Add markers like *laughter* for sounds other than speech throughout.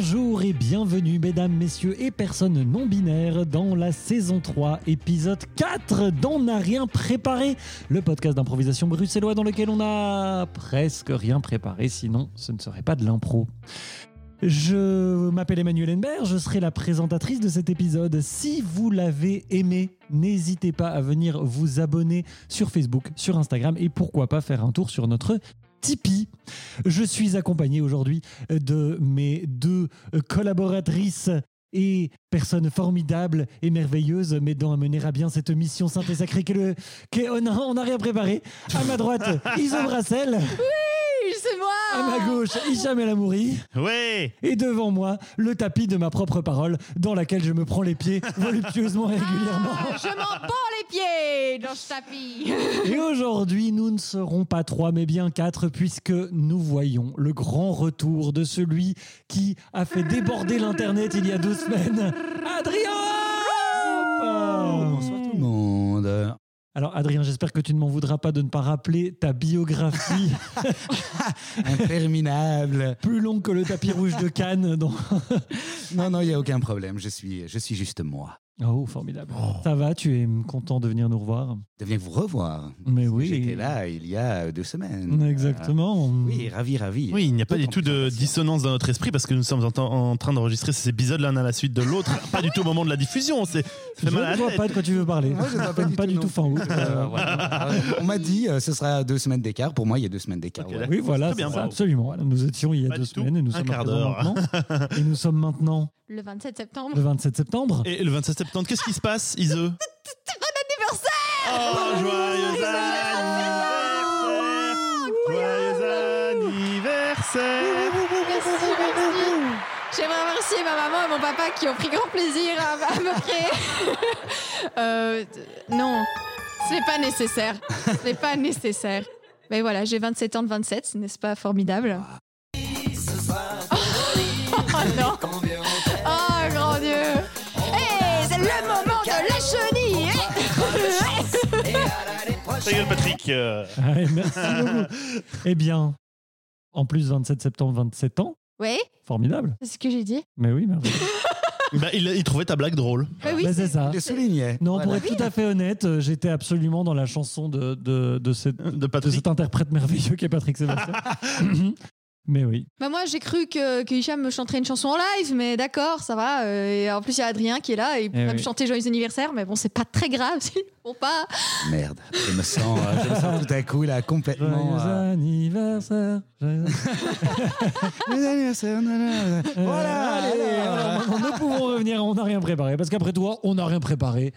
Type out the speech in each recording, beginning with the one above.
Bonjour et bienvenue mesdames, messieurs et personnes non binaires dans la saison 3, épisode 4 d'On n'a rien préparé, le podcast d'improvisation bruxellois dans lequel on a presque rien préparé, sinon ce ne serait pas de l'impro. Je m'appelle Emmanuel Henbert, je serai la présentatrice de cet épisode. Si vous l'avez aimé, n'hésitez pas à venir vous abonner sur Facebook, sur Instagram et pourquoi pas faire un tour sur notre Tipeee. Je suis accompagné aujourd'hui de mes deux collaboratrices et personnes formidables et merveilleuses m'aidant à mener à bien cette mission sainte et sacrée qu'est le... qu'est- on n'a rien préparé. À ma droite, *laughs* Iso Brassel. C'est moi À ma gauche, Hicham El Amouri. Ouais Et devant moi, le tapis de ma propre parole dans laquelle je me prends les pieds *laughs* voluptueusement et régulièrement. Ah, Je m'en bats les pieds dans ce tapis Et aujourd'hui, nous ne serons pas trois, mais bien quatre, puisque nous voyons le grand retour de celui qui a fait déborder l'Internet il y a deux semaines, Adrien Bonsoir le monde. Alors Adrien, j'espère que tu ne m'en voudras pas de ne pas rappeler ta biographie *laughs* Interminable. plus longue que le tapis rouge de Cannes. Non, non, il n'y a aucun problème. Je suis, je suis juste moi. Oh, formidable. Ça va, tu es content de venir nous revoir? De venir vous revoir. Mais oui. J'étais là il y a deux semaines. Exactement. Euh, oui, ravi, ravi. Oui, il n'y a pas du tout de dissonance dans notre esprit parce que nous sommes en, en train d'enregistrer ces épisodes l'un à la suite de l'autre. *laughs* pas du tout au moment de la diffusion. C'est ça Je ne vois pas de quoi tu veux parler. Moi, je ne vois *laughs* pas du tout, tout fin août. Euh, voilà. On m'a dit euh, ce sera deux semaines d'écart. Pour moi, il y a deux semaines d'écart. Oui, voilà, bien, ça, absolument. Nous étions il y a Pas deux semaines et nous sommes maintenant. *laughs* et nous sommes maintenant Le 27 septembre. le 27 septembre. Et le 27 septembre, qu'est-ce qui se passe, Ise *laughs* mon anniversaire Oh, joyeux anniversaire Joyeux anniversaire Merci, merci. J'aimerais remercier ma maman et mon papa qui ont pris grand plaisir à, à me créer. *laughs* Euh, non, ce n'est pas nécessaire. Ce n'est pas nécessaire. Mais voilà, j'ai 27 ans de 27, n'est-ce pas formidable *laughs* Oh non Ta gueule, Patrick *laughs* euh, Allez, merci beaucoup. eh bien, en plus 27 septembre, 27 ans. Oui, Formidable. c'est ce que j'ai dit. Mais oui, merveilleux. *laughs* bah, il, il trouvait ta blague drôle. Bah oui, Mais c'est ça. Je le soulignais. Non, pour être tout à fait honnête, euh, j'étais absolument dans la chanson de, de, de, cette- De de Patrick. cet interprète merveilleux qu'est Patrick Sébastien. *laughs* Mais oui. Bah moi j'ai cru que, que Hicham me chanterait une chanson en live, mais d'accord, ça va. euh, et en plus il y a Adrien qui est là et il Eh oui. chanter Joyeux anniversaire, mais bon c'est pas très grave, *laughs* ne font pas. Merde. Je me sens, euh, je me sens tout à coup là complètement. Joyeux euh, anniversaire. joyeux- *laughs* Euh, Voilà. allez, alors. alors, maintenant, nous pouvons revenir, on n'a rien préparé. Parce qu'après toi, on n'a rien préparé.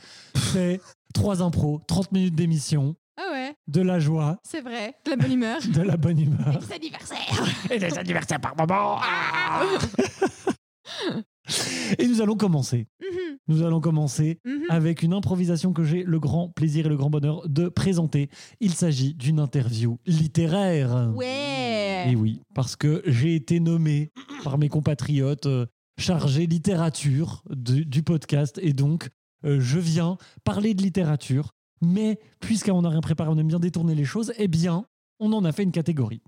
C'est trois impros, 30 minutes d'émission, Ah ouais, de la joie, c'est vrai, de la bonne humeur. *laughs* de la bonne humeur. Joyeux anniversaire Et des anniversaires par moment. Ah *laughs* Et nous allons commencer. Mhm, Nous allons commencer mhm. avec une improvisation que j'ai le grand plaisir et le grand bonheur de présenter. Il s'agit d'une interview littéraire. Ouais Et oui, parce que j'ai été nommé par mes compatriotes euh, chargé littérature du, du podcast et donc euh, je viens parler de littérature. Mais puisqu'on n'a rien préparé, on aime bien détourner les choses, eh bien, on en a fait une catégorie.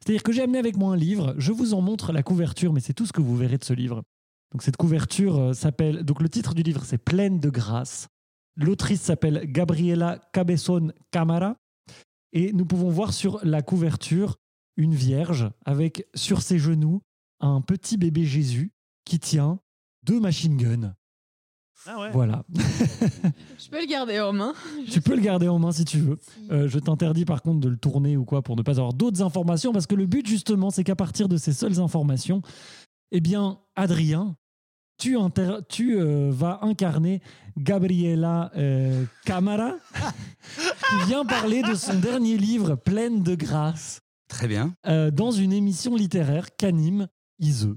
C'est-à-dire que j'ai amené avec moi un livre, je vous en montre la couverture, mais c'est tout ce que vous verrez de ce livre. Donc cette couverture euh, s'appelle, donc le titre du livre c'est Pleine de grâce. L'autrice s'appelle Gabriela Cabezón Camara et nous pouvons voir sur la couverture une vierge avec sur ses genoux un petit bébé Jésus qui tient deux machine guns. Ah ouais. Voilà. *laughs* Je peux le garder en main. *laughs* tu peux le garder en main si tu veux. Euh, je t'interdis par contre de le tourner ou quoi pour ne pas avoir d'autres informations parce que le but justement c'est qu'à partir de ces seules informations, eh bien Adrien, tu, inter- tu euh, vas incarner Gabriela euh, Camara *laughs* qui vient parler de son dernier livre Pleine de grâce Très bien. euh, dans une émission littéraire qu'anime Ise.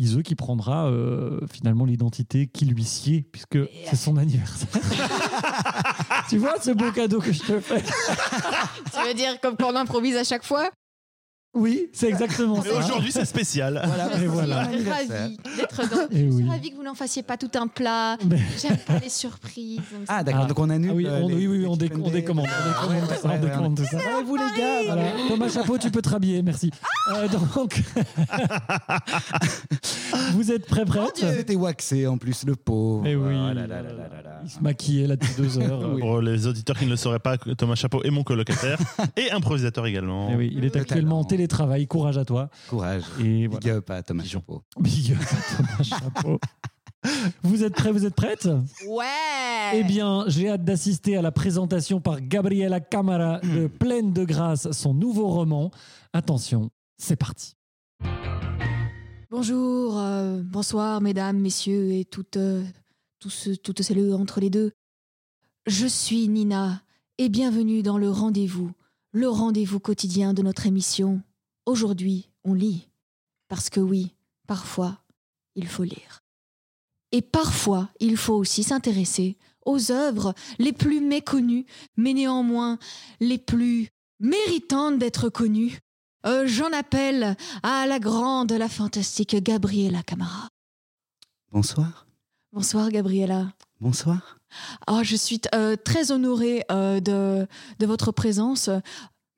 Ise qui prendra euh, finalement l'identité qui lui sied puisque c'est son anniversaire. *laughs* tu vois ce beau cadeau que je te fais? *laughs* Tu veux dire comme quand on improvise à chaque fois? Oui, c'est exactement ça. aujourd'hui, c'est spécial. Voilà. Et voilà. Je suis ravie d'être dans. Et Je suis oui. ravie que vous n'en fassiez pas tout un plat. Mais- J'aime pas les surprises. donc Ah d'accord. Ah. Donc on annule. Ah oui, euh, on, les- oui, oui, les on, décommande, on décommande tout ça, ouais, décommande tout ça. Ouais, vous les gars, voilà. Thomas Chapeau, tu peux te rhabiller, merci. Euh, donc, *laughs* vous êtes prêts, prêtes C'était waxé en plus, le pauvre. Eh oui. Oh là là là là là là. Il se maquillait là depuis deux heures. Oui. Pour les auditeurs qui ne le sauraient pas, Thomas Chapeau est mon colocataire *laughs* et improvisateur également. Eh oui, il est Le actuellement en talent. Télétravail. Courage à toi. Courage. Et Big voilà. up à Thomas Chapeau. Big up à Thomas Chapeau. *laughs* Vous êtes prêts, vous êtes prêtes? Ouais Eh bien, j'ai hâte d'assister à la présentation par Gabriela Camara de Pleine de grâce, son nouveau roman. Attention, c'est parti. Bonjour, euh, bonsoir mesdames, messieurs et toutes, euh, tous, toutes celles entre les deux. Je suis Nina et bienvenue dans le rendez-vous, le rendez-vous quotidien de notre émission. Aujourd'hui, on lit. Parce que oui, parfois, il faut lire. Et parfois, il faut aussi s'intéresser aux œuvres les plus méconnues, mais néanmoins les plus méritantes d'être connues. Euh, J'en appelle à la grande, la fantastique Gabriela Camara. Bonsoir. Bonsoir Gabriela. Bonsoir. Ah, je suis euh, très honorée euh, de, de votre présence.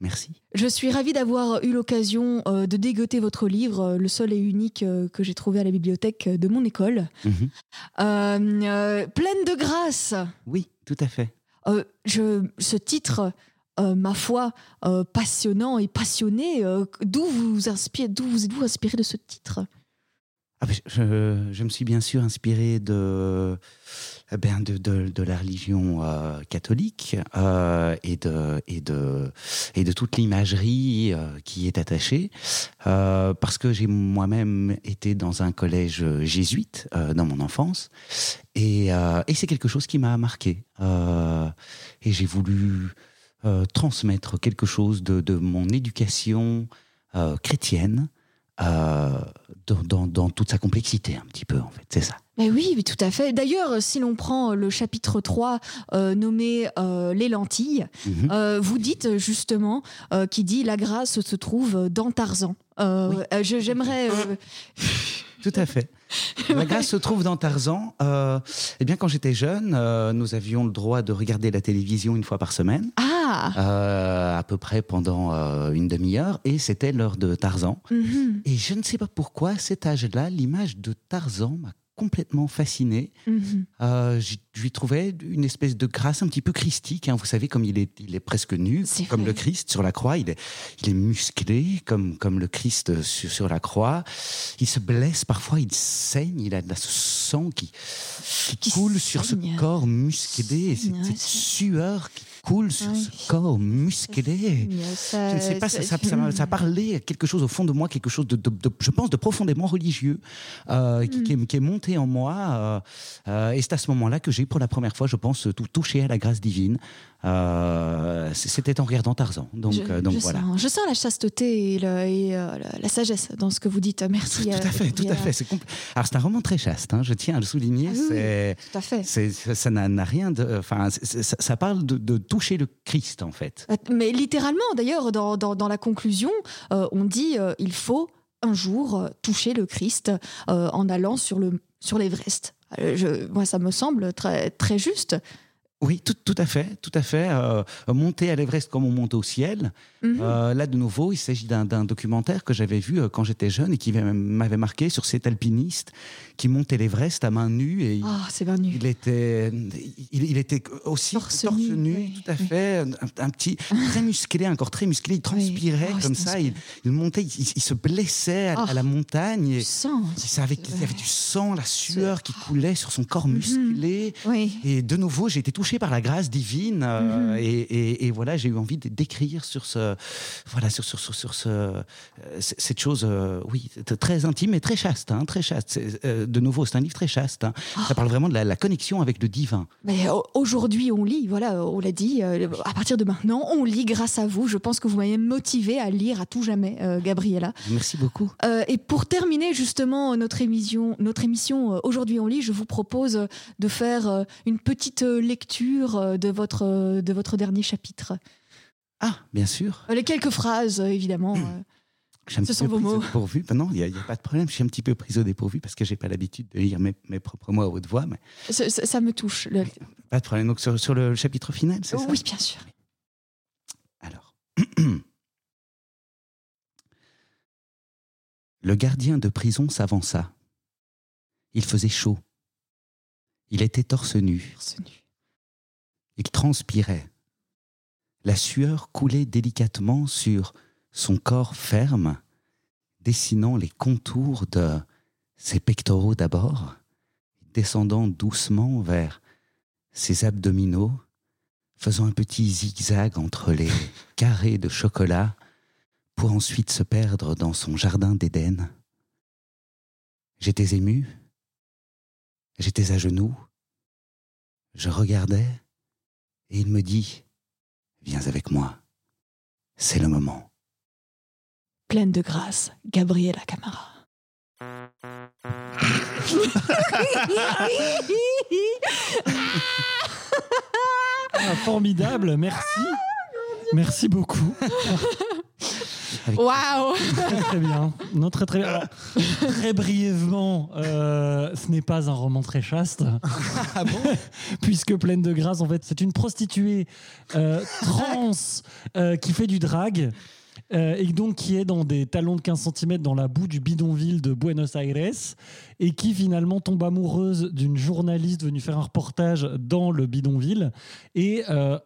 Merci. Je suis ravie d'avoir eu l'occasion euh, de dégoter votre livre, euh, le seul et unique euh, que j'ai trouvé à la bibliothèque de mon école. Mhm. Pleine de grâce. Oui, tout à fait. Je, ce titre, ma foi, passionnant et passionné, d'où vous, inspire, d'où vous êtes-vous inspiré de ce titre? Ah, ben, je, je me suis bien sûr inspiré de, eh ben, de, de, de la religion euh, catholique euh, et, de, et, de, et de toute l'imagerie euh, qui est attachée, euh, parce que j'ai moi-même été dans un collège jésuite euh, dans mon enfance, et, euh, et c'est quelque chose qui m'a marqué. Et j'ai voulu transmettre quelque chose de, de mon éducation chrétienne dans, dans- dans toute sa complexité, un petit peu, en fait. C'est ça. Oui, tout à fait. D'ailleurs, si l'on prend le chapitre 3 euh, nommé euh, Les lentilles, Mhm. euh, vous dites justement euh, qui dit la grâce se trouve dans Tarzan. Euh, Oui. euh, je- J'aimerais. euh, Tout à fait. *laughs* La grâce se trouve dans Tarzan. Euh, eh bien, quand j'étais jeune, euh, nous avions le droit de regarder la télévision une fois par semaine, Ah euh, à peu près pendant euh, une demi-heure, et c'était l'heure de Tarzan. Mhm, Et je ne sais pas pourquoi, à cet âge-là, l'image de Tarzan m'a complètement fasciné. mhm. Euh, je lui trouvais une espèce de grâce un petit peu christique. hein. Vous savez, comme il est, il est presque nu, comme vrai. le Christ sur la croix, il est, il est musclé comme, comme le Christ sur, sur la croix. Il se blesse parfois, il saigne, il a de la sang qui, qui, Qui coule sur ce corps musclé. Et cette, sueur qui coule sur ce corps musclé. Ça- Je ne sais pas, ça, ça, à quelque chose au fond de moi, quelque chose de, de- de- je pense, de profondément religieux, euh, qui, qui est, qui est monté en moi. euh, euh, et c'est à ce moment-là que j'ai, pour la première fois, je pense, tout touché à la grâce divine. Euh, C'était en regardant Tarzan. Donc, je, donc je voilà. sens, je sens la chasteté et, le- et, euh, la, sagesse dans ce que vous dites. Merci. Tout à fait, tout à fait. C'est Alors c'est un roman très chaste, hein, je tiens à le souligner. Ah oui, Tout à fait. ça n'a rien de, enfin, ça, ça parle de, de toucher le Christ en fait. Euh, Mais littéralement, d'ailleurs, dans, dans- la conclusion, euh, on dit euh, il faut un jour toucher le Christ en allant sur le sur l'Everest. Euh, je- moi, ça me semble très très juste. Oui, tout, tout à fait, tout à fait. Euh, monter à l'Everest comme on monte au ciel. Mhm. Euh, là, de nouveau, il s'agit d'un documentaire que j'avais vu euh, quand j'étais jeune et qui m'avait marqué sur cet alpiniste qui montait l'Everest à main nue et il- Ah, c'est bien nu. il était, il, il était aussi Torse torse, nu, nu, oui, tout à oui. fait, un, un petit, très musclé, un corps très musclé, il transpirait Oh, comme ça, il, il montait, il, se blessait à, Ah. à la montagne et Du sang. il y avait du sang, la sueur qui coulait sur son corps Mhm. musclé. Et de nouveau, j'ai été touché par la grâce divine euh, Mhm. et, et- et voilà, j'ai eu envie d'écrire sur ce, voilà, sur, sur, sur, sur ce, euh, cette chose, euh, oui, très intime et très chaste, hein, très chaste. De nouveau, c'est un livre très chaste. hein. Ah. Ça parle vraiment de la, la connexion avec le divin. Mais aujourd'hui, on lit, voilà, on l'a dit. à partir de maintenant, on lit grâce à vous. Je pense que vous m'avez motivé à lire à tout jamais, Gabriella. Merci beaucoup. Et pour terminer justement notre émission, notre émission aujourd'hui on lit, je vous propose de faire une petite euh, lecture euh, de votre euh, de votre dernier chapitre. Ah, bien sûr. Euh, les quelques phrases, évidemment. un Ce sont vos mots. dépourvu. Ben non, il n'y a, pas de problème. Je suis un petit peu prise au dépourvu parce que j'ai pas l'habitude de lire mes, mes propres mots à haute voix. Mais ça, ça- ça me touche. Le- pas de problème. Donc sur, sur le chapitre final, c'est ça? Oui, bien sûr. Alors. *clears throat* Le gardien de prison s'avança. Il faisait chaud. Il était torse nu. Torse nu. Il transpirait. La sueur coulait délicatement sur son corps ferme, dessinant les contours de ses pectoraux d'abord, descendant doucement vers ses abdominaux, faisant un petit zigzag entre les *laughs* carrés de chocolat pour ensuite se perdre dans son jardin d'Éden. J'étais ému, j'étais à genoux, je regardais et il me dit Viens avec moi, c'est le moment. Pleine de grâce, Gabriela Camara. Ah, formidable, merci. Merci beaucoup. *laughs* Waouh Très, très bien. Non, très très bien. Alors, très brièvement, euh, ce n'est pas un roman très chaste. *laughs* Ah bon *laughs* Puisque Pleine de grâce, en fait, c'est une prostituée euh, trans euh, qui fait du drag. euh, et donc qui est dans des talons de 15 cm dans la boue du bidonville de Buenos Aires et qui finalement tombe amoureuse d'une journaliste venue faire un reportage dans le bidonville et euh,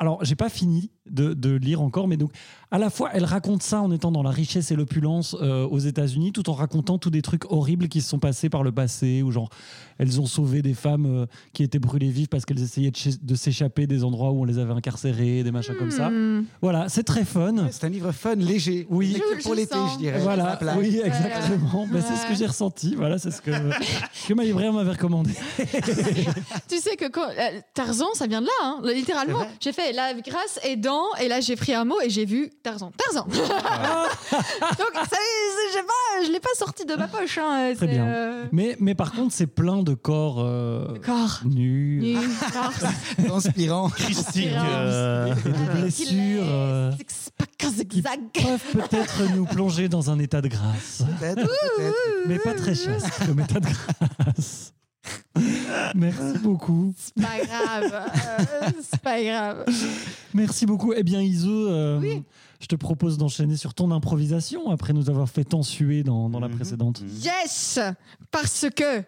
alors, j'ai pas fini de, de lire encore, mais donc, à la fois, elle raconte ça en étant dans la richesse et l'opulence euh, aux États-Unis, tout en racontant tous des trucs horribles qui se sont passés par le passé, ou genre, elles ont sauvé des femmes euh, qui étaient brûlées vives parce qu'elles essayaient de, ch- de s'échapper des endroits où on les avait incarcérées, des machins comme ça. Hmm. Voilà, c'est très fun. C'est un livre fun, léger. Oui. Je- pour l'été, je dirais. Voilà, oui, exactement. Ben, c'est ce que Ouais. j'ai ressenti. Voilà, c'est ce que, *laughs* que ma libraire m'avait recommandé. Tu sais que quand, euh, Tarzan, ça vient de là, hein, littéralement. J'ai fait la grâce est et là j'ai pris un mot et j'ai vu Tarzan. Tarzan *laughs* Donc, ça, je pas, je l'ai pas sorti de ma poche. Hein, Très c'est, bien. euh, Mais, mais par contre, c'est plein de corps euh, Corps. nus. nu, torse, Transpirant. Christique. Inspirant. euh, *laughs* et de blessures euh, zigzag. peuvent peut-être nous plonger dans un état de grâce, Peut-être, peut-être. mais pas très chaste comme état de grâce. *laughs* Merci beaucoup. C'est pas grave. euh, c'est pas grave. Merci beaucoup. Eh bien, Iso, euh, Oui. je te propose d'enchaîner sur ton improvisation après nous avoir fait tant suer dans, dans la Mhm. précédente. Yes Parce que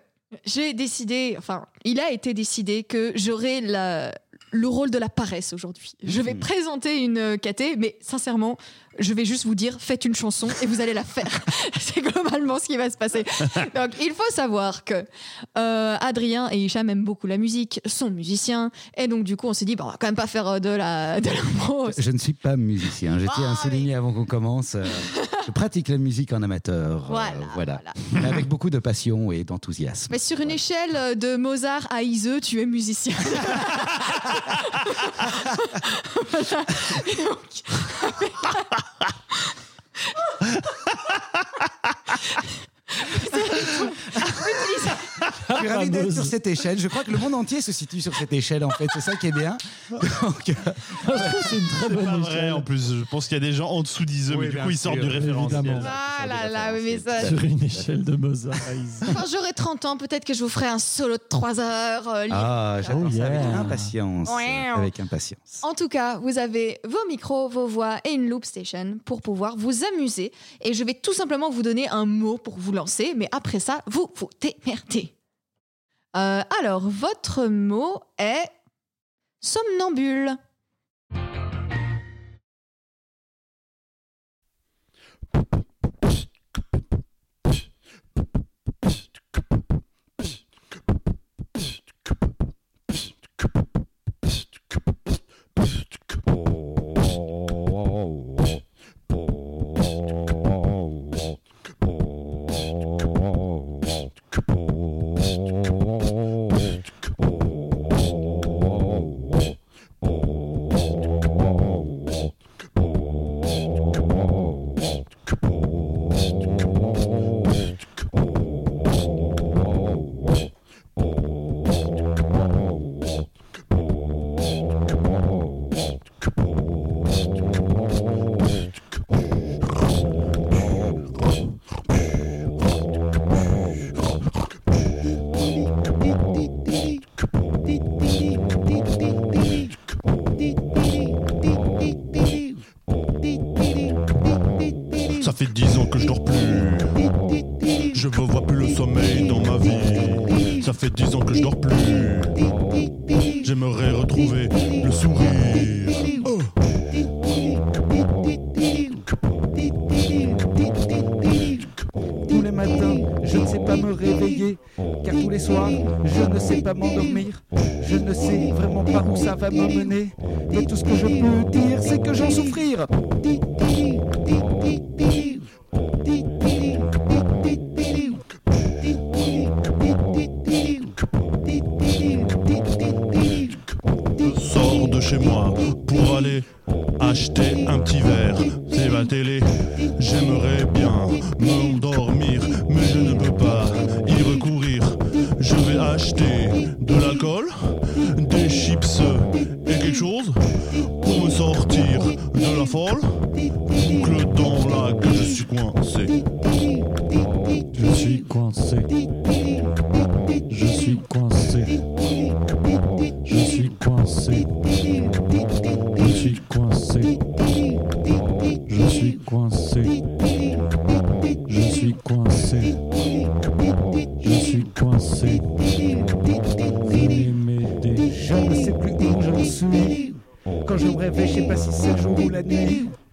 j'ai décidé, enfin, il a été décidé que j'aurai la- le rôle de la paresse aujourd'hui. Je vais Mhm. présenter une euh, caté, mais sincèrement, je vais juste vous dire, faites une chanson et vous allez la faire. *laughs* C'est globalement ce qui va se passer. *laughs* Donc, il faut savoir que euh, Adrien et Hicham aiment beaucoup la musique, sont musiciens, et donc du coup, on s'est dit, bah, on va quand même pas faire euh, de la de l'impro. Je ne suis pas musicien. Tiens Ah, souligner avant qu'on commence. euh, je pratique la musique en amateur. euh, Voilà, avec beaucoup de passion et d'enthousiasme. Mais sur une échelle de Mozart à Iseux, tu es musicien. *laughs* Voilà. Donc- suis ravi d'être sur cette échelle. Je crois que le monde entier se situe sur cette échelle, en fait. C'est ça qui est bien. Donc, euh, c'est une très bonne pas vrai en plus. Je pense qu'il y a des gens en dessous d'Iseux, Oui, mais du coup ils sortent du référentiel. évidemment. Ah là là, oui, mais ça- Sur une échelle de Mozart. Quand j'aurai 30 ans, peut-être que je vous ferai un solo de 3 heures. euh. Ah, j'attends Oh, ça avec yeah. impatience. Ouais. Avec impatience. En tout cas, vous avez vos micros, vos voix et une loop station pour pouvoir vous amuser. Et je vais tout simplement vous donner un mot pour vous lancer, mais après ça, vous vous démerdez. Euh, alors, votre mot est somnambule. Fait dix ans que je dors plus. J'aimerais retrouver le sourire. Oh. Tous les matins, je ne sais pas me réveiller, car tous les soirs, je ne sais pas m'endormir. Je ne sais vraiment pas où ça va me mener, tout ce que je peux dire, c'est que j'en souffrir.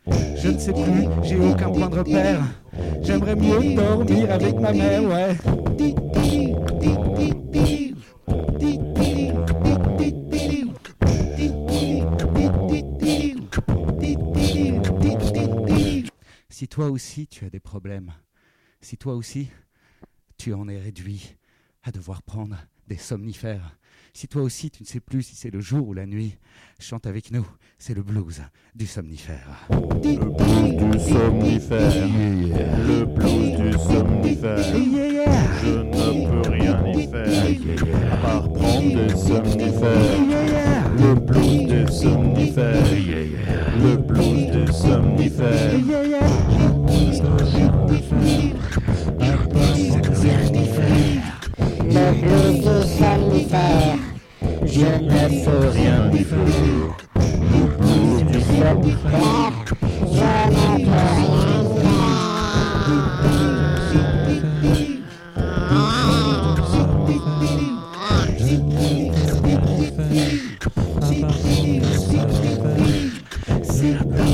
Je ne sais plus, j'ai aucun point de repère. J'aimerais mieux dormir avec ma mère, ouais. Si toi aussi tu as des problèmes, si toi aussi tu en es réduit à devoir prendre des somnifères, si toi aussi tu ne sais plus si c'est le jour ou la nuit, chante avec nous, c'est le blues du somnifère. Le blues du somnifère. Le blues du somnifère. Je ne peux rien y faire à part prendre des somnifères. Le blues des somnifères. Le blues des somnifères. Le blues du somnifère. Je ne peux rien faire. Du somnifère. Je ne rien Yeah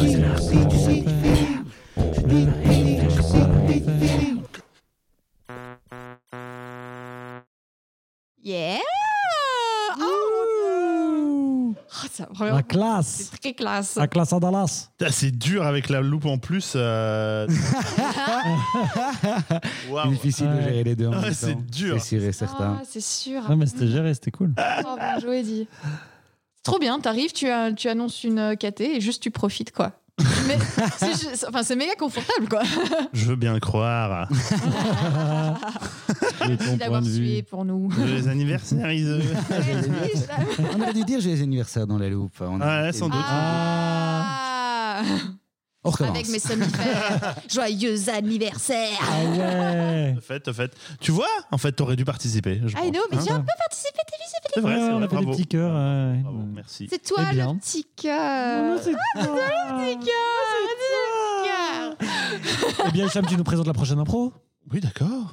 classe. C'est très classe. La classe à Dallas. Putain, C'est dur avec la loupe en plus. euh. *laughs* Waouh. Difficile de Ouais. gérer les deux en même c'est dur. C'est sûr et certain. Ah, c'est sûr. Non, mais c'était géré, c'était cool. Oh, bien joué. C'est trop bien, t'arrives, tu, as- tu annonces une euh, KT et juste tu profites, quoi. Mais c'est enfin, méga confortable, quoi. Je veux bien le croire. *laughs* Merci d'avoir sué pour nous. Les anniversaires, ils. *laughs* On aurait dû dire j'ai les anniversaires dans la loupe. On a- Ouais, sans doute. Ah On recommence. Avec mes somnifères. *laughs* Joyeux anniversaire Ah ouais. Fait, fait. Tu vois, en fait, t'aurais dû participer. Je I pense. know, mais Hein j'ai un peu participé, t'as vu, ça fait C'est vrai, Ouais, c'est on vrai. a fait des petits cœurs. Bravo, merci. C'est toi Eh bien. le petit cœur. c'est Petit cœur, Eh bien, Hicham, tu nous présentes la prochaine impro Oui, d'accord.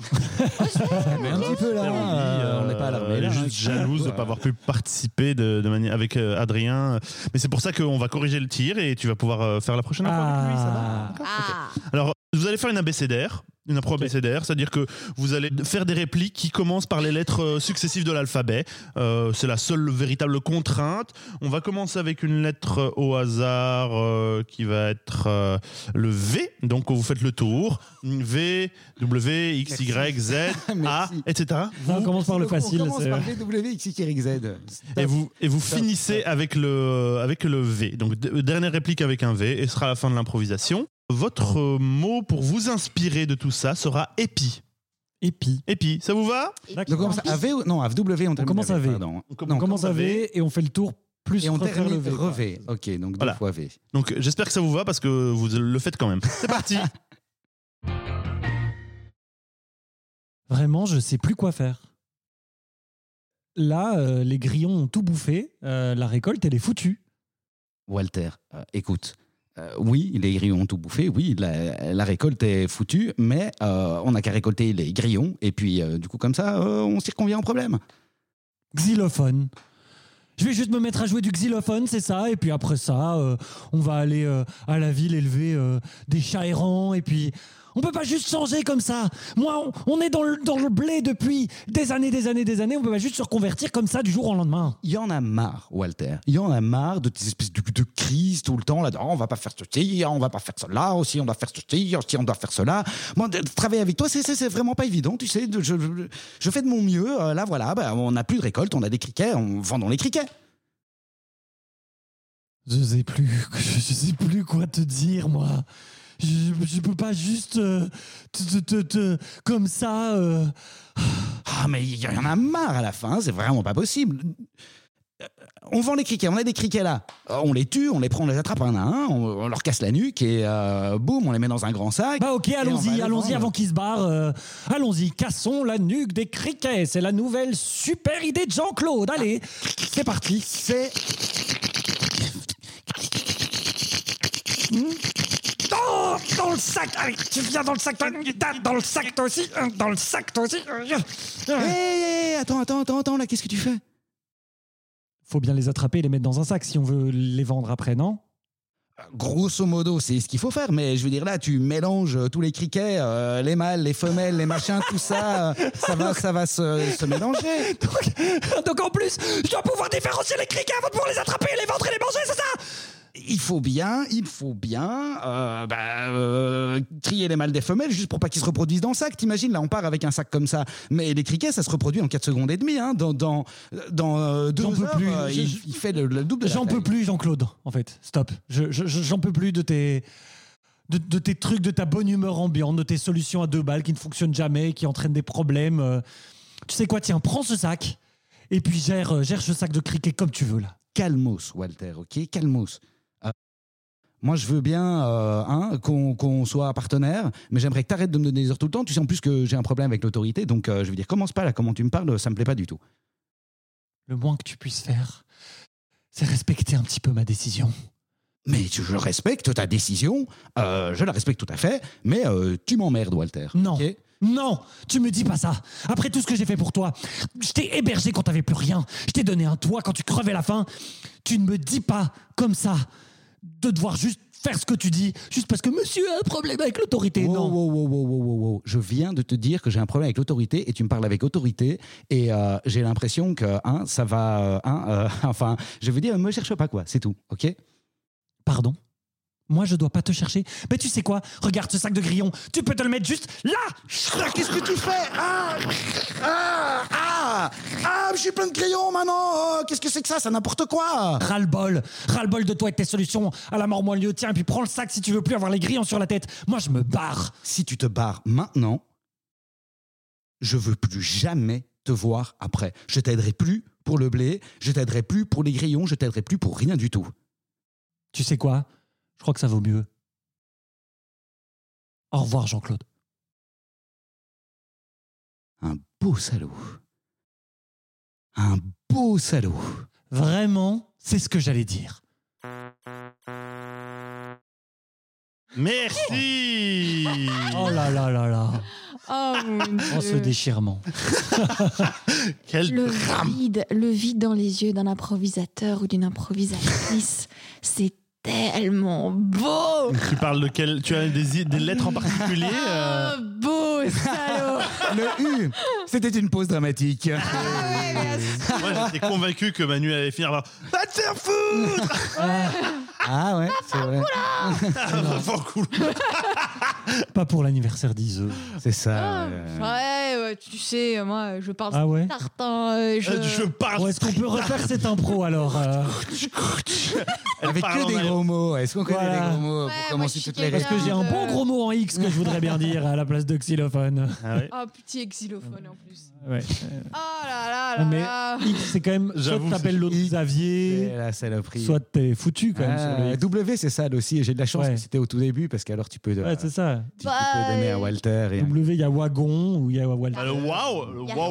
Mais *laughs* un petit peu là, euh, on n'est pas là, juste jalouse de ne pas avoir pu participer de, de manière avec euh, Adrien. Mais c'est pour ça qu'on va corriger le tir et tu vas pouvoir euh, faire la prochaine fois avec lui. Ça va Ah. Ah, Alors, vous allez faire une abécédaire, une impro abécédaire, c'est-à-dire que vous allez faire des répliques qui commencent par les lettres euh, successives de l'alphabet. Euh, c'est la seule véritable contrainte. On va commencer avec une lettre euh, au hasard euh, qui va être euh, le V. Donc, vous faites le tour. V, W, X, Y, Z, A, *laughs* etc. Ça, on commence par le On facile. commence c'est- par VWXYZ. Et vous, et vous finissez avec le, avec le V. Donc, dernière réplique avec un V et ce sera la fin de l'improvisation. Votre mot pour vous inspirer de tout ça sera épi. Épi. Épi, ça vous va? Donc on commence à V ou non à W on, commence à V. pardon. On Non, On commence à V et on fait le tour plus et on termine le V. rev. Ok, donc Voilà. deux fois V. Donc j'espère que ça vous va parce que vous le faites quand même. C'est parti *laughs* Vraiment, je sais plus quoi faire. Là, euh, les grillons ont tout bouffé. euh, la récolte, elle est foutue. Walter, euh, écoute, Euh, oui, les grillons ont tout bouffé. Oui, la, récolte est foutue, mais euh, on n'a qu'à récolter les grillons. Et puis, euh, du coup, comme ça, on circonvient au problème. Xylophone. Je vais juste me mettre à jouer du xylophone, c'est ça. Et puis après ça, on va aller à la ville élever des chats errants. Et puis, on peut pas juste changer comme ça. Moi, on, on est dans le, dans le blé depuis des années, des années, des années. On peut pas juste se reconvertir comme ça du jour au lendemain. Il y en a marre, Walter. Il y en a marre de ces espèces de, de crises tout le temps. Là, Oh, on va pas faire ceci, on va pas faire cela, aussi on doit faire ceci, aussi on doit faire cela. Moi, de, de travailler avec toi, c'est- vraiment pas évident, tu sais. je, je- fais de mon mieux. Euh, là, voilà, bah, on n'a plus de récolte, on a des criquets, on vendons les criquets. Je sais plus, *laughs* je sais plus quoi te dire, moi. Je, je peux pas juste euh, te, te- te- comme ça. euh, Ah, mais il y en a marre à la fin, c'est vraiment pas possible. Euh, On vend les criquets, on a des criquets là. Euh, On les tue, on les prend, on les attrape un à un, on, on leur casse la nuque et euh, boum, on les met dans un grand sac. Bah ok, allons-y, les allons-y vendre. avant qu'ils se barrent. euh, allons-y, cassons la nuque des criquets. C'est la nouvelle super idée de Jean-Claude. Allez, c'est parti. C'est Oh, dans le sac Allez, tu viens dans le sac, toi, dans le sac toi aussi, dans le sac toi aussi. Hé, hé, hé, attends, attends, attends, attends, là, qu'est-ce que tu fais? Faut bien les attraper et les mettre dans un sac si on veut les vendre après, non? Grosso modo, c'est ce qu'il faut faire, mais je veux dire là, tu mélanges euh, tous les criquets, euh, les mâles, les femelles, les machins, tout ça, euh, ça va, ça va se, se mélanger. donc, donc en plus, je dois pouvoir différencier les criquets avant de pouvoir les attraper, les vendre et les manger, c'est ça? Il faut bien, il faut bien euh, bah, euh, trier les mâles des femelles juste pour pas qu'ils se reproduisent dans le sac. T'imagines, là, on part avec un sac comme ça, mais les criquets, ça se reproduit en 4 secondes et demie. Hein, dans dans, dans euh, deux J'en peux heures, plus. euh, il, fait le, le double J'en peux plus, Jean-Claude, en fait. Stop. Je, je- je- j'en peux plus de tes, de, de tes trucs, de ta bonne humeur ambiante, de tes solutions à deux balles qui ne fonctionnent jamais, qui entraînent des problèmes. euh. Tu sais quoi, tiens, prends ce sac et puis gère, gère ce sac de cricket comme tu veux, là. Calmos, Walter, ok? Calmos. Moi, je veux bien euh, hein, qu'on soit partenaire, mais j'aimerais que tu arrêtes de me donner des heures tout le temps. Tu sais en plus que j'ai un problème avec l'autorité, donc euh, je veux dire, commence pas là, comment tu me parles, ça me plaît pas du tout. Le moins que tu puisses faire, c'est respecter un petit peu ma décision. Mais je respecte ta décision, euh, je la respecte tout à fait, mais tu m'emmerdes, Walter. Non. ok Non, tu me dis pas ça. Après tout ce que j'ai fait pour toi, je t'ai hébergé quand t'avais plus rien. Je t'ai donné un toit quand tu crevais la faim. Tu ne me dis pas comme ça de devoir juste faire ce que tu dis juste parce que monsieur a un problème avec l'autorité. Wow, non. wow, wow, wow, wow, wow, wow. Je viens de te dire que j'ai un problème avec l'autorité et tu me parles avec autorité et euh, j'ai l'impression que hein, ça va. euh, hein, euh, *laughs* enfin, je veux dire, me cherche pas quoi, c'est tout, ok? Pardon? Moi, je dois pas te chercher. Mais tu sais quoi? Regarde ce sac de grillons. Tu peux te le mettre juste là Qu'est-ce que tu fais? Ah, ah, ah, ah, je suis plein de crayons maintenant. euh, Qu'est-ce que c'est que ça? C'est n'importe quoi. Ras-le-bol Ras-le-bol de toi et de tes solutions à la mort moelleux. Tiens, et puis prends le sac si tu veux plus avoir les grillons sur la tête. Moi, je me barre. Si tu te barres maintenant, je veux plus jamais te voir après. Je t'aiderai plus pour le blé, je t'aiderai plus pour les grillons, je t'aiderai plus pour rien du tout. Tu sais quoi? Je crois que ça vaut mieux. Au revoir, Jean-Claude. Un beau salaud. Un beau salaud. Vraiment, c'est ce que j'allais dire. Merci Oh là là là là. Oh mon Oh, ce déchirement. *laughs* Quel Le drame vide, le vide dans les yeux d'un improvisateur ou d'une improvisatrice, c'est tellement beau. Tu parles de quel Tu as des, des lettres en particulier *laughs* euh, Oh, beau *laughs* salaud. Le U, c'était une pause dramatique. Moi, j'étais convaincu que Manu allait finir par Va te faire foutre Ah ouais, c'est vrai. Ah. Pas pour l'anniversaire d'Ise. C'est ça. Ah, euh. ouais, ouais, tu sais, moi, je parle Ah ouais tartin. euh, je... Euh, Je parle. Bon, Est-ce qu'on peut refaire cette impro alors euh, Avec que des gros mots. Est-ce qu'on connaît Voilà. des gros mots Ouais, pour moi, commencer suis toutes les Parce que j'ai un bon gros mot en X que je voudrais bien *laughs* dire à la place de xylophone. Ah ouais. Oh, petit xylophone en plus. Ouais. Oh là là là Mais là. X, c'est quand même. Soit J'avoue, t'appelles c'est- l'autre. Xavier, la saloperie. soit t'es foutu quand même sur le Ah, X. W, c'est ça aussi. Et j'ai de la chance Ouais. que c'était au tout début parce qu'alors tu peux, Ouais, c'est ça. tu, tu peux donner à Walter. Et... W, il y a Wagon ou il y a Walter. Ah, le rien. waouh,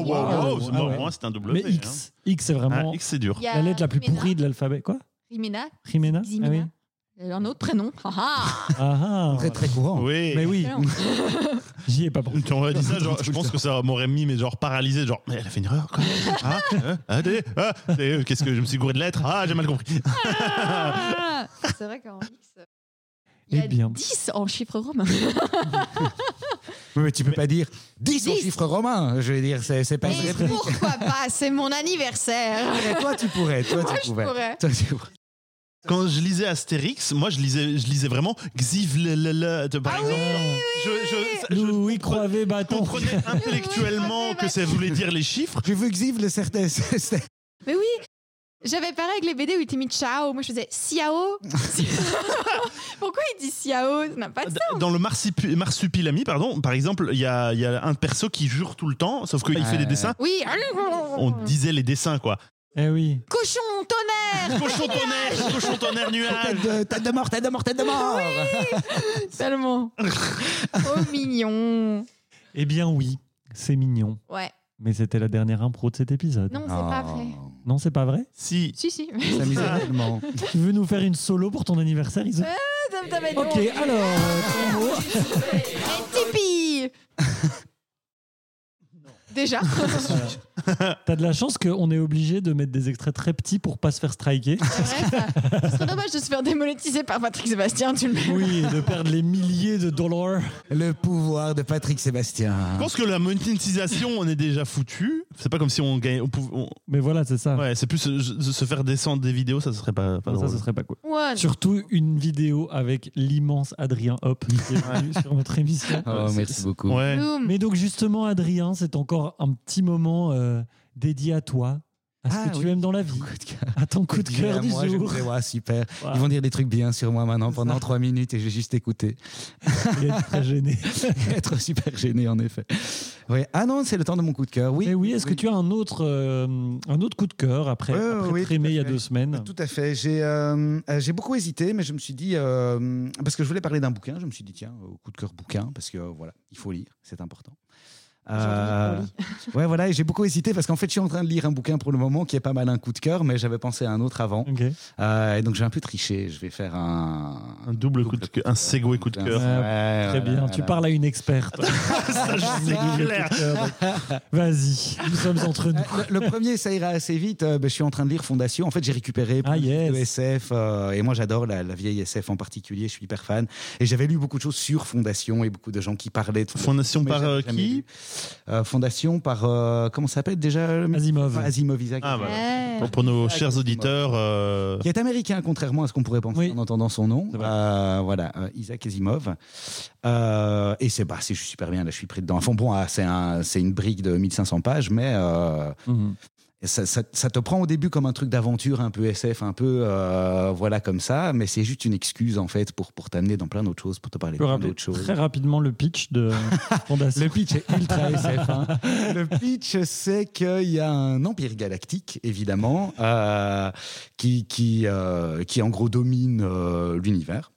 waouh c'est- Ah moi, ouais. moi, c'est un W. Mais hein. X, X c'est Ah, vraiment X, c'est dur. Il y a la lettre la plus Rimena. pourrie de l'alphabet. Quoi? Rimena. Jimena Ximena. Ah oui. Un autre prénom. *laughs* Ah ah. Ah, ah. Très très courant. Oui. Mais oui, *laughs* j'y ai pas pensé. Tu dit ça, genre, je pense que ça m'aurait mis, mais genre paralysé, genre, mais elle a fait une erreur, quoi. *laughs* Ah, euh, ah, ah, des- qu'est-ce que je me suis gouré de lettres? Ah, j'ai mal compris. Ah. C'est vrai qu'en X, il y Eh a bien. 10 en chiffres romains. *laughs* Oui, Mais tu peux pas dire 10 en 10. chiffres romains. Je veux dire, c'est c'est pas une Mais réplique. pourquoi *laughs* pas? C'est mon anniversaire. Mais Toi, tu pourrais. Toi, Moi, tu je pourrais. pourrais. Toi, tu pourrais. Quand je lisais Astérix, moi, je lisais, je lisais vraiment Xiv le, le, le, de- par exemple. je, je, je, Louis Croivet je Bâton. comprenais *laughs* intellectuellement que ça voulait dire les chiffres. Je veux Xiv le certain. Mais oui, j'avais pareil avec les BD où il était mis ciao. Moi, je faisais Xiao. *laughs* Pourquoi il dit Xiao Ça n'a pas de sens. Dans le marsupi- marsupilami, pardon, par exemple, il y a, il y a un perso qui jure tout le temps, sauf qu'il fait des dessins. Oui, On disait les dessins, quoi. Eh oui. cochon, tonnerre Cochon tonnerre, *laughs* cochon tonnerre, nuage. Tête de, tête de mort, tête de mort, tête de mort. *laughs* Tellement. Trop mignon. Eh bien oui, c'est mignon. Ouais. Mais c'était la dernière impro de cet épisode. Non, c'est pas vrai. Non, c'est pas vrai Si. Si, si. Ça tellement. *laughs* Tu veux nous faire une solo pour ton anniversaire, Isa Ça me t'avait Ok, alors, euh, ton mot. Et Tipeee *laughs* Déjà *laughs* T'as de la chance qu'on est obligé de mettre des extraits très petits pour pas se faire striker. C'est vrai, ça. Ce serait dommage de se faire démonétiser par Patrick Sébastien, tu le mets. Oui, et de perdre les milliers de dollars. Le pouvoir de Patrick Sébastien. Je pense que la monétisation, on est déjà foutu. C'est pas comme si on gagnait. on pouvait- on- Mais voilà, c'est ça. Ouais, c'est plus se, se faire descendre des vidéos, ça serait pas, pas ça, drôle. ce serait pas cool. Ouais. Surtout une vidéo avec l'immense Adrien Hop qui est venu sur notre émission. Oh, merci beaucoup. Ouais. Mais donc justement, Adrien, c'est encore un petit moment euh, dédié à toi, à ce Ah, que tu oui. aimes dans la vie, à ton coup de cœur du moi, jour. ouais, super. *laughs* Ils vont dire des trucs bien sur moi maintenant pendant trois minutes et je vais juste écouter. Il est très gêné. *laughs* Être super gêné, en effet. Ouais. Ah non, c'est le temps de mon coup de cœur. Oui. Et oui, est-ce que tu as un autre, euh, un autre coup de cœur après, ouais, après oui, être il y a deux semaines? Tout à fait. J'ai euh, euh, j'ai beaucoup hésité, mais je me suis dit, euh, parce que je voulais parler d'un bouquin, je me suis dit, tiens, euh, coup de cœur bouquin, parce que euh, voilà, il faut lire, c'est important. Euh, *laughs* ouais, voilà, et j'ai beaucoup hésité parce qu'en fait, je suis en train de lire un bouquin pour le moment qui est pas mal un coup de cœur, mais j'avais pensé à un autre avant. Ok. Euh, et donc, j'ai un peu triché. Je vais faire un. Un double coup de cœur, un segway coup de Ouais, cœur. Très bien, voilà. tu parles à une experte. *laughs* Ça, c'est clair. Vas-y, nous sommes entre nous. Le, le premier, ça ira assez vite. Euh, ben, je suis en train de lire Fondation. En fait, j'ai récupéré Ah, yes. de SF. euh, et moi, j'adore la, la vieille SF en particulier. Je suis hyper fan. Et j'avais lu beaucoup de choses sur Fondation et beaucoup de gens qui parlaient de Fondation mais par, euh, qui lu. Euh, Fondation par. euh, comment ça s'appelle déjà Asimov. Asimov Isaac. Ah, voilà. Ouais. Pour, pour nos chers auditeurs, euh, Qui est américain, contrairement à ce qu'on pourrait penser Oui. en entendant son nom. Euh, voilà, Isaac Asimov. Euh, et c'est bah, c'est super bien, là, je suis pris dedans. Enfin bon, ah, c'est un, c'est une brique de 1500 pages, mais euh, Ça, ça- ça te prend au début comme un truc d'aventure, un peu SF, un peu euh, voilà comme ça, mais c'est juste une excuse en fait pour, pour t'amener dans plein d'autres choses, pour te parler de plein d'autres choses. très rapidement le pitch de *laughs* Fondation. Le pitch est ultra SF. hein. Le pitch, c'est qu'il y a un empire galactique, évidemment, euh, qui, qui, euh, qui en gros domine l'univers.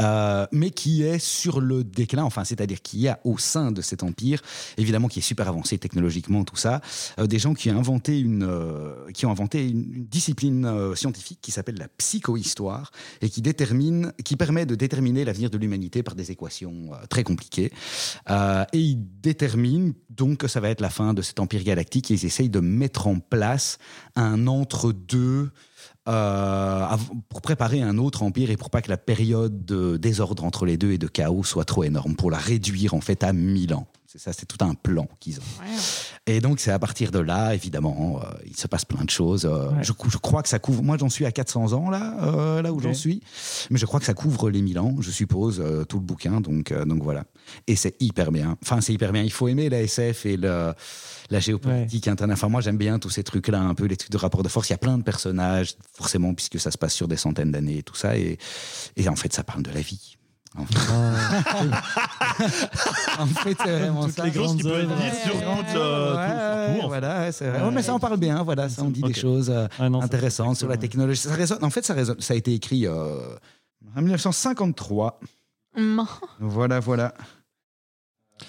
Euh, mais qui est sur le déclin, enfin, c'est-à-dire qu'il y a au sein de cet empire, évidemment, qui est super avancé technologiquement, tout ça, euh, des gens qui ont inventé une, euh, discipline scientifique qui s'appelle la psychohistoire et qui détermine, qui permet de déterminer l'avenir de l'humanité par des équations très compliquées. Et ils déterminent donc que ça va être la fin de cet empire galactique et ils essayent de mettre en place un entre-deux euh, pour préparer un autre empire et pour pas que la période de désordre entre les deux et de chaos soit trop énorme, pour la réduire en fait à 1000 ans. C'est ça, c'est tout un plan qu'ils ont. Ouais. Et donc, c'est à partir de là, évidemment, euh, il se passe plein de choses. Euh, Ouais. je, crois que ça couvre. Moi, j'en suis à 400 ans, là, euh, là où j'en suis. Mais je crois que ça couvre les 1000 ans, je suppose, tout le bouquin. Donc, donc voilà. Et c'est hyper bien. Enfin, c'est hyper bien. Il faut aimer la SF et le, la géopolitique internationale. Enfin, moi, j'aime bien tous ces trucs-là, un peu les trucs de rapport de force. Il y a plein de personnages, forcément, puisque ça se passe sur des centaines d'années et tout ça. Et, et en fait, ça parle de la vie. En fait, *laughs* en fait, c'est vraiment Toutes ça. les chose qui peut être œuvres. dit sur toute, euh, tout le parcours. ouais, voilà, c'est vrai. Ouais. Mais ça en parle bien, voilà, ça on dit des choses euh, Ah non, ça, intéressantes sur la technologie. Ça résonne, en fait, ça résonne. Ça a été écrit euh, en 1953. Hum. Voilà, voilà.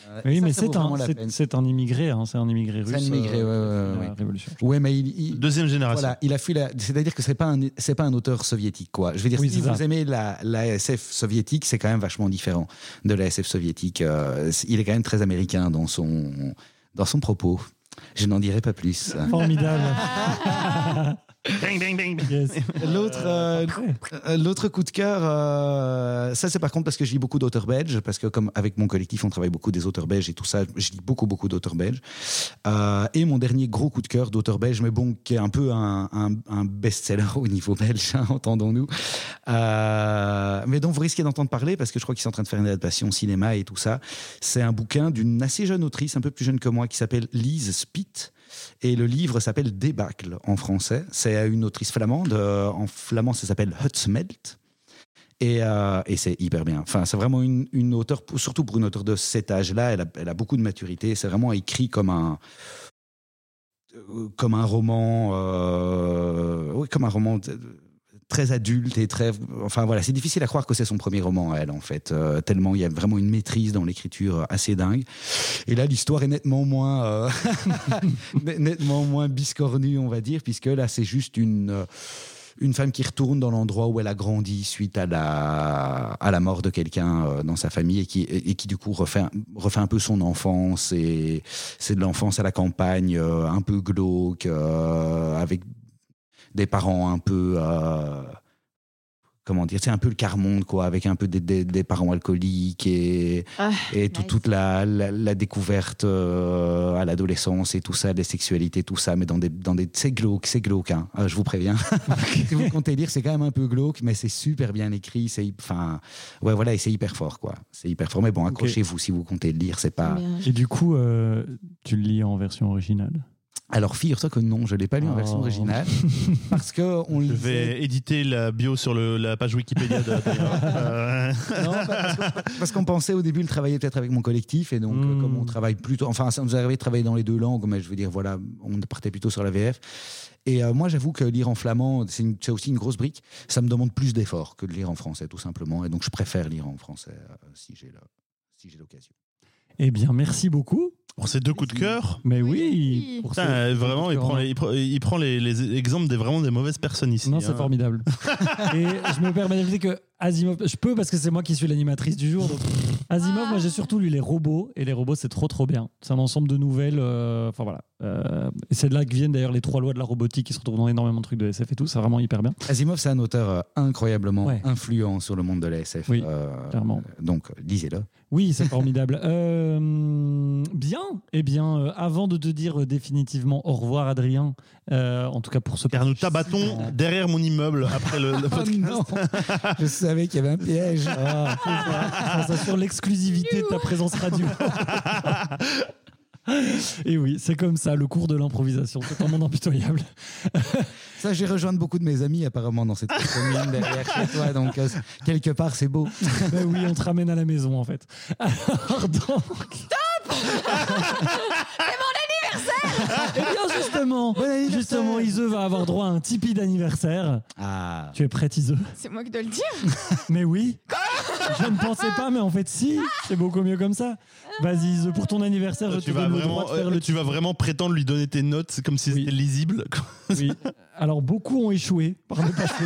Euh, Oui, ça, mais c'est un, la c'est- un immigré, hein, c'est un immigré russe. C'est un immigré, euh, ouais, ouais, de ouais, la ouais. révolution. Ouais, mais il, il- Deuxième génération. Voilà, il a fui la... C'est-à-dire que c'est pas un c'est pas un auteur soviétique quoi. Je veux dire Oui, si vous ça. aimez la, la SF soviétique, c'est quand même vachement différent de la SF soviétique. Euh, il est quand même très américain dans son dans son propos. Je n'en dirai pas plus. Formidable. *laughs* Bang, bang, bang. Yes. L'autre euh, Après. euh, l'autre coup de cœur, euh, ça c'est par contre parce que je lis beaucoup d'auteurs belges, parce que comme avec mon collectif on travaille beaucoup des auteurs belges et tout ça, je lis beaucoup beaucoup d'auteurs belges. Euh, et mon dernier gros coup de cœur d'auteur belge, mais bon, qui est un peu un, un- un best-seller au niveau belge, hein, entendons-nous. Euh, mais dont vous risquez d'entendre parler parce que je crois qu'ils sont en train de faire une adaptation au cinéma et tout ça. C'est un bouquin d'une assez jeune autrice, un peu plus jeune que moi, qui s'appelle Lise Spitt. Et le livre s'appelle Débâcle en français. C'est une autrice flamande. Euh, en flamand, ça s'appelle Hutsmelt. Et, euh, et c'est hyper bien. Enfin, c'est vraiment une, une auteure, surtout pour une auteure de cet âge-là, elle a, beaucoup de maturité. C'est vraiment écrit comme un, euh, comme un roman, oui, comme un roman très adulte et très, enfin voilà, c'est difficile à croire que c'est son premier roman à elle en fait, euh, tellement il y a vraiment une maîtrise dans l'écriture assez dingue. Et là, l'histoire est nettement moins, euh, *laughs* net- nettement moins biscornue, on va dire, puisque là, c'est juste une euh, une femme qui retourne dans l'endroit où elle a grandi suite à la, à la mort de quelqu'un euh, dans sa famille et qui, et qui du coup refait, refait un peu son enfance. Et c'est de l'enfance à la campagne, euh, un peu glauque, euh, avec des parents un peu. euh, comment dire C'est un peu le quart-monde, quoi, avec un peu des, des- des parents alcooliques et, Ah, et tout- nice. toute la, la, la découverte euh, à l'adolescence et tout ça, des sexualités, tout ça, mais dans des, dans des, c'est glauque, c'est glauque, hein, euh, je vous préviens. *laughs* *laughs* si vous comptez lire, c'est quand même un peu glauque, mais c'est super bien écrit, c'est, enfin, ouais, voilà, et c'est hyper fort, quoi. C'est hyper fort, mais bon, accrochez-vous si vous comptez le lire, c'est pas. Et du coup, euh, tu le lis en version originale? Alors, figure-toi que non, je l'ai pas lu en version Oh. originale, *laughs* parce que on Je vais éditer la bio sur le- la page Wikipédia de d'ailleurs. *laughs* Euh, Non, parce qu'on- pensait au début le travailler peut-être avec mon collectif et donc euh, comme on travaille plutôt, enfin ça nous arrivait de travailler dans les deux langues, mais je veux dire voilà, on partait plutôt sur la VF. Et euh, moi j'avoue que lire en flamand c'est aussi une grosse brique. Ça me demande plus d'efforts que de lire en français tout simplement, et donc je préfère lire en français euh, si j'ai le- si j'ai l'occasion. Eh bien, merci beaucoup. Pour ces deux coups de cœur. Mais oui, pour Putain, euh, vraiment, il prend, les, il prend, il prend les, les exemples des vraiment des mauvaises personnes ici. Non, hein. c'est formidable. *laughs* Et je me permets d'ajouter que Asimov, je peux parce que c'est moi qui suis l'animatrice du jour. donc Asimov, moi j'ai surtout lu les robots et les robots c'est trop trop bien. C'est un ensemble de nouvelles. euh, Enfin voilà. Euh, et c'est de là que viennent d'ailleurs les trois lois de la robotique qui se retrouvent dans énormément de trucs de SF et tout. C'est vraiment hyper bien. Asimov c'est un auteur euh, incroyablement Ouais. influent sur le monde de la SF. Oui, euh, clairement. donc lisez-le. Oui, c'est formidable. *laughs* Euh, bien. Eh bien, euh, avant de te dire définitivement au revoir, Adrien, euh, en tout cas pour ce Car nous t'abattons derrière mon immeuble après le, le *laughs* Oh podcast. non, je savais qu'il y avait un piège. Ah, ça. Ça assure l'exclusivité de ta présence radio. Et oui, c'est comme ça, le cours de l'improvisation. C'est un monde impitoyable. Ça, j'ai rejoint beaucoup de mes amis apparemment dans cette commune derrière chez toi, donc euh, quelque part c'est beau. Mais oui, on te ramène à la maison en fait. Alors donc. *laughs* Eh bien justement, justement, Iseu va avoir droit à un Tipeee d'anniversaire. Ah, Tu es prête Iseu C'est moi qui dois le dire. *laughs* Mais oui. Je ne pensais pas, mais en fait si. C'est beaucoup mieux comme ça. Vas-y Iseu, pour ton anniversaire, je tu, te vas donne le vraiment, droit de faire euh, le tu vas vraiment prétendre lui donner tes notes comme si Oui. c'était lisible. Oui. Alors beaucoup ont échoué par le passé.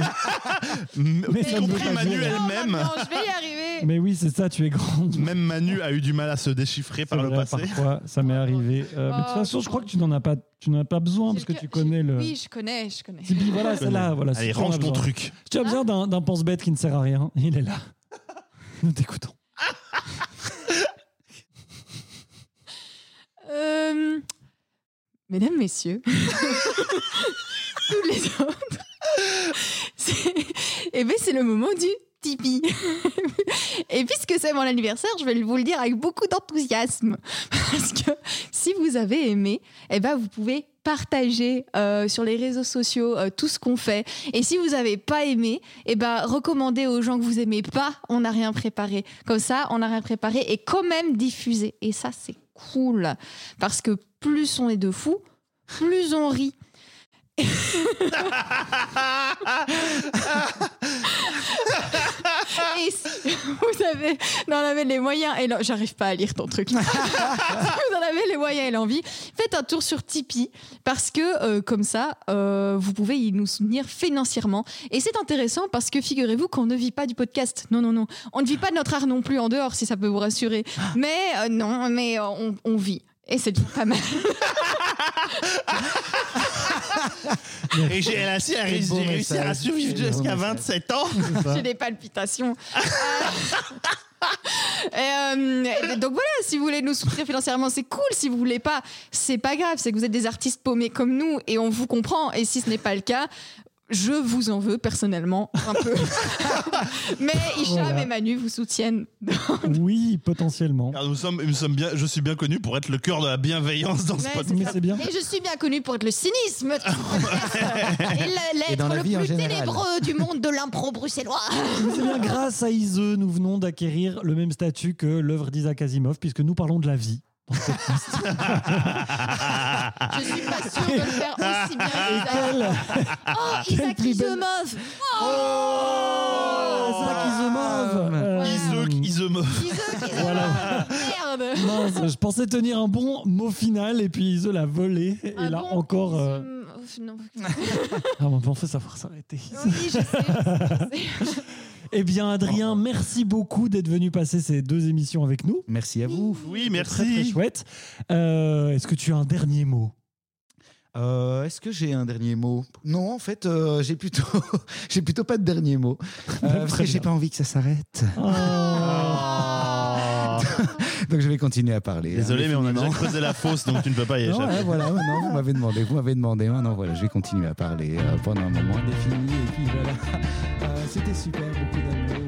Mais y ça ne veut compris pas Manu dire. elle-même. Non, je vais y arriver. Mais oui, c'est ça, tu es grande. Même Manu a eu du mal à se déchiffrer par le vrai, passé. Parfois, ça m'est arrivé. Euh, mais de toute Oh, façon, je crois que tu n'en as pas, tu n'en as pas besoin parce que tu le- connais le. Oui, je connais, je connais. Tipeee, voilà, c'est là, voilà. Allez, range ton besoin. truc. Si tu as besoin d'un, d'un pense-bête qui ne sert à rien, il est là. *laughs* Nous t'écoutons. *laughs* Euh, Mesdames, messieurs, *laughs* tous les autres, c'est eh ben, c'est le moment du Tipeee. *laughs* Et puisque c'est mon anniversaire, je vais vous le dire avec beaucoup d'enthousiasme. *laughs* Parce que si vous avez aimé, eh ben, vous pouvez partager euh, sur les réseaux sociaux euh, tout ce qu'on fait. Et si vous n'avez pas aimé, eh ben, recommandez aux gens que vous aimez pas, on n'a rien préparé. Comme ça, on n'a rien préparé et quand même diffusé. Et ça, c'est cool. Parce que plus on est de fous, plus on rit. *laughs* *laughs* Vous avez, en avez les moyens et l'en- j'arrive pas à lire ton truc. *laughs* vous en avez les moyens et l'envie, faites un tour sur Tipeee parce que euh, comme ça, euh, vous pouvez y nous soutenir financièrement. Et c'est intéressant parce que figurez-vous qu'on ne vit pas du podcast. Non, non, non. On ne vit pas de notre art non plus en dehors, si ça peut vous rassurer. Mais euh, non, mais on, on vit. Et c'est déjà pas mal. *laughs* Et j'ai réussi, à- j'ai réussi à survivre jusqu'à message. 27 ans. J'ai des palpitations. Euh, *laughs* et, euh, donc voilà, si vous voulez nous soutenir financièrement, c'est cool. Si vous voulez pas, c'est pas grave. C'est que vous êtes des artistes paumés comme nous et on vous comprend. Et si ce n'est pas le cas, je vous en veux personnellement un peu. *laughs* Mais Hicham Voilà. et Manu vous soutiennent. Oui, potentiellement. Car nous sommes, nous sommes bien, je suis bien connu pour être le cœur de la bienveillance dans ce podcast. Mais c'est bien. Et je suis bien connu pour être le cynisme *laughs* et l'être le plus ténébreux du monde de l'impro bruxellois. *laughs* C'est bien grâce à Ise, nous venons d'acquérir le même statut que l'œuvre d'Isaac Asimov, puisque nous parlons de la vie. Dans cette liste. Je suis pas sûre de le faire aussi bien qu'Isaac. Oh, *laughs* Quel Isaac prix belle- Asimov Oh, Isaac Asimov Euh, Isaac, Isaac. Isaac Voilà. Merde Mince, je pensais tenir un bon mot final et puis Ise l'a volé. Et Ah là bon encore. euh, Isaac- Non. Ah, bon, on fait savoir s'arrêter. Oui, je sais, je sais. *laughs* Eh bien, Adrien, merci beaucoup d'être venu passer ces deux émissions avec nous. Merci à vous. Oui, Très, très merci. chouette. Euh, Est-ce que tu as un dernier mot? Euh, Est-ce que j'ai un dernier mot? Non, en fait, euh, j'ai plutôt, *laughs* j'ai plutôt pas de dernier mot Euh, parce Très que j'ai pas envie que ça s'arrête. Oh. *laughs* Donc je vais continuer à parler. Désolé, hein, mais on a déjà creusé la fosse, donc tu ne peux pas y Non, échapper. ouais, voilà, vous m'avez demandé, vous m'avez demandé, maintenant voilà, je vais continuer à parler euh, pendant un moment indéfini et puis voilà. Euh, C'était super, beaucoup d'amour,